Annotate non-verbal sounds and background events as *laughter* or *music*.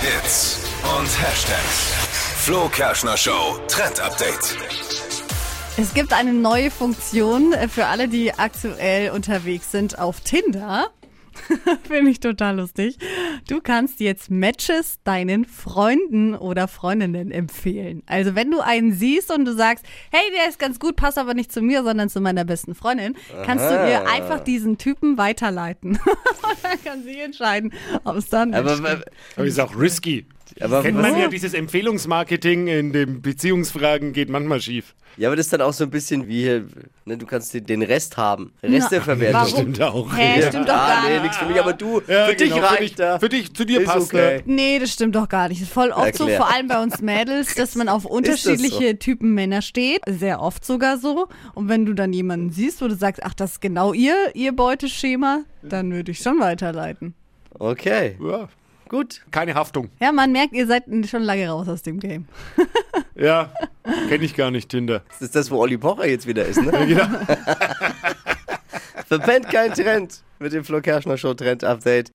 Hits und Hashtags. Flo Kerschner Show Trend Update. Es gibt eine neue Funktion für alle, die aktuell unterwegs sind auf Tinder. *laughs* Finde ich total lustig. Du kannst jetzt Matches deinen Freunden oder Freundinnen empfehlen. Also wenn du einen siehst und du sagst, hey, der ist ganz gut, passt aber nicht zu mir, sondern zu meiner besten Freundin, kannst du ihr einfach diesen Typen weiterleiten. *laughs* und dann kann sie entscheiden, ob es dann aber, Aber ist auch risky. Aber, Kennt man ja, dieses Empfehlungsmarketing in den Beziehungsfragen geht manchmal schief. ja, aber das ist dann auch so ein bisschen wie, hier, ne, du kannst den- Rest haben. Reste Na, verwerten. warum? Stimmt auch. Hä, stimmt doch ah, gar nee, nicht. nichts für mich, aber du, Ja, für dich genau, für reicht dich, da. Für dich, zu dir Ist passt okay. Nee, das stimmt doch gar nicht. Das ist voll oft so, Erklär. vor allem bei uns Mädels, dass man auf *laughs* das unterschiedliche Typen Männer steht. Sehr oft sogar so. Und wenn du dann jemanden siehst, wo du sagst, ach, das ist genau ihr, ihr Beuteschema, dann würde ich schon weiterleiten. Okay? Ja, gut. keine Haftung. Ja, man merkt, ihr seid schon lange raus aus dem Game. *laughs* Ja, kenne ich gar nicht, Tinder. Das ist das, wo Olli Pocher jetzt wieder ist, ne? *laughs* Verpennt kein Trend mit dem Flo Kerschner Show Trend Update.